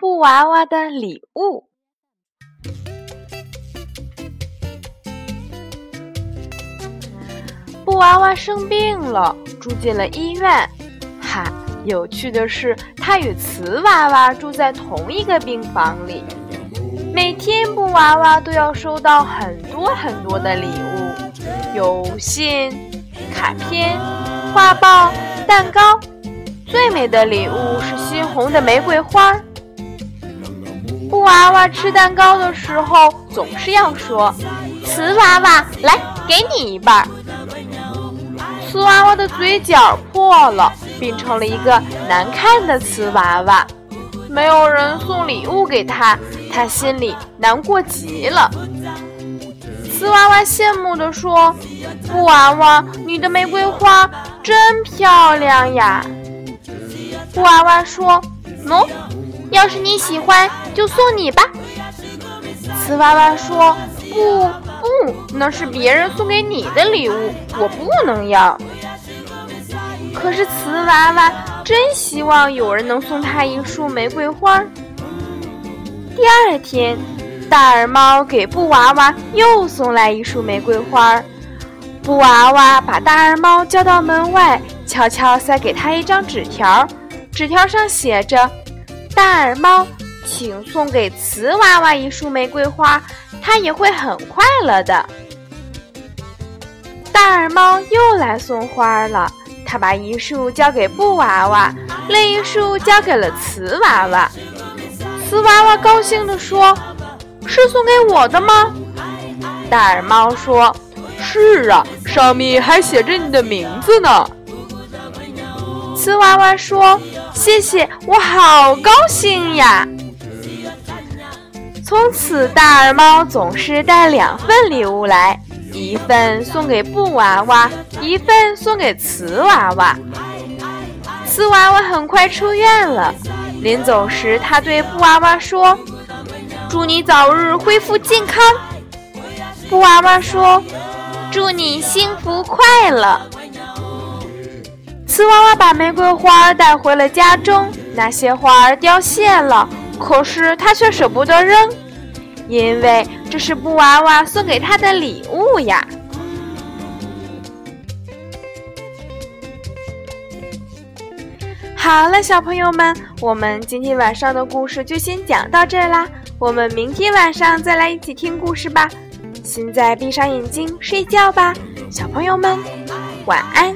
布娃娃的礼物》。布娃娃生病了，住进了医院。哈，有趣的是，它与瓷娃娃住在同一个病房里。每天，布娃娃都要收到很多很多的礼物。有信、卡片、画报、蛋糕，最美的礼物是鲜红的玫瑰花。布娃娃吃蛋糕的时候总是要说：“瓷娃娃，来，给你一半。”瓷娃娃的嘴角破了，变成了一个难看的瓷娃娃。没有人送礼物给他，他心里难过极了。瓷娃娃羡慕地说：“布娃娃，你的玫瑰花真漂亮呀！”布娃娃说：“喏，要是你喜欢，就送你吧。”瓷娃娃说：“不不，那是别人送给你的礼物，我不能要。”可是瓷娃娃真希望有人能送他一束玫瑰花。第二天。大耳猫给布娃娃又送来一束玫瑰花，布娃娃把大耳猫叫到门外，悄悄塞给他一张纸条，纸条上写着：“大耳猫，请送给瓷娃娃一束玫瑰花，它也会很快乐的。”大耳猫又来送花了，他把一束交给布娃娃，另一束交给了瓷娃娃。瓷娃娃高兴地说。是送给我的吗？大耳猫说：“是啊，上面还写着你的名字呢。”瓷娃娃说：“谢谢，我好高兴呀！”从此，大耳猫总是带两份礼物来，一份送给布娃娃，一份送给瓷娃娃。瓷娃娃很快出院了，临走时，他对布娃娃说。祝你早日恢复健康，布娃娃说：“祝你幸福快乐。”瓷娃娃把玫瑰花带回了家中，那些花儿凋谢了，可是他却舍不得扔，因为这是布娃娃送给他的礼物呀。好了小朋友们我们今天晚上的故事就先讲到这啦我们明天晚上再来一起听故事吧。现在闭上眼睛睡觉吧小朋友们晚安。